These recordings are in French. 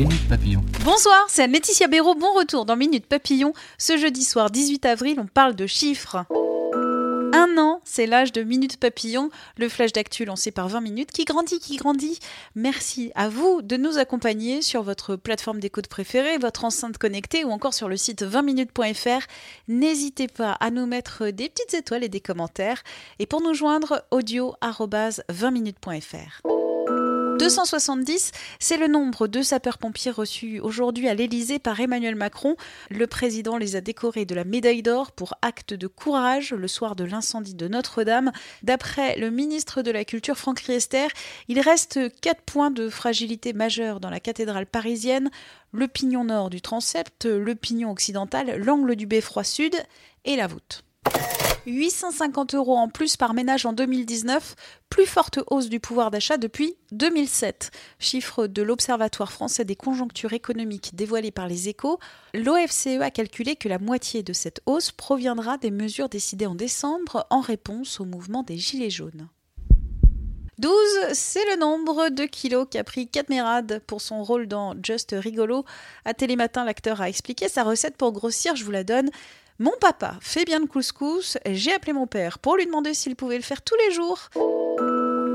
Minute Papillon. Bonsoir, c'est Laetitia Béraud. Bon retour dans Minute Papillon. Ce jeudi soir 18 avril, on parle de chiffres. Un an, c'est l'âge de Minute Papillon, le flash d'actu lancé par 20 minutes qui grandit, qui grandit. Merci à vous de nous accompagner sur votre plateforme d'écoute préférée, votre enceinte connectée ou encore sur le site 20minutes.fr. N'hésitez pas à nous mettre des petites étoiles et des commentaires. Et pour nous joindre, audio 20minutes.fr. 270, c'est le nombre de sapeurs-pompiers reçus aujourd'hui à l'Élysée par Emmanuel Macron. Le président les a décorés de la médaille d'or pour acte de courage le soir de l'incendie de Notre-Dame. D'après le ministre de la Culture Franck Riester, il reste quatre points de fragilité majeure dans la cathédrale parisienne le pignon nord du transept, le pignon occidental, l'angle du beffroi sud et la voûte. 850 euros en plus par ménage en 2019, plus forte hausse du pouvoir d'achat depuis 2007. Chiffre de l'Observatoire français des conjonctures économiques dévoilé par les échos, l'OFCE a calculé que la moitié de cette hausse proviendra des mesures décidées en décembre en réponse au mouvement des Gilets jaunes. 12, c'est le nombre de kilos qu'a pris Cadmerade pour son rôle dans Just Rigolo. À Télématin, l'acteur a expliqué sa recette pour grossir, je vous la donne. Mon papa fait bien le couscous, j'ai appelé mon père pour lui demander s'il pouvait le faire tous les jours.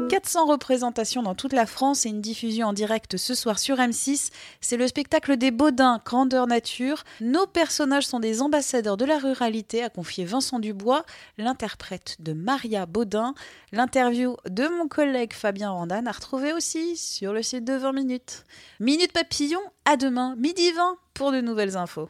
400 représentations dans toute la France et une diffusion en direct ce soir sur M6. C'est le spectacle des Baudins, grandeur nature. Nos personnages sont des ambassadeurs de la ruralité, a confié Vincent Dubois, l'interprète de Maria Baudin. L'interview de mon collègue Fabien Randan a retrouvé aussi sur le site de 20 minutes. Minute Papillon, à demain, midi 20 pour de nouvelles infos.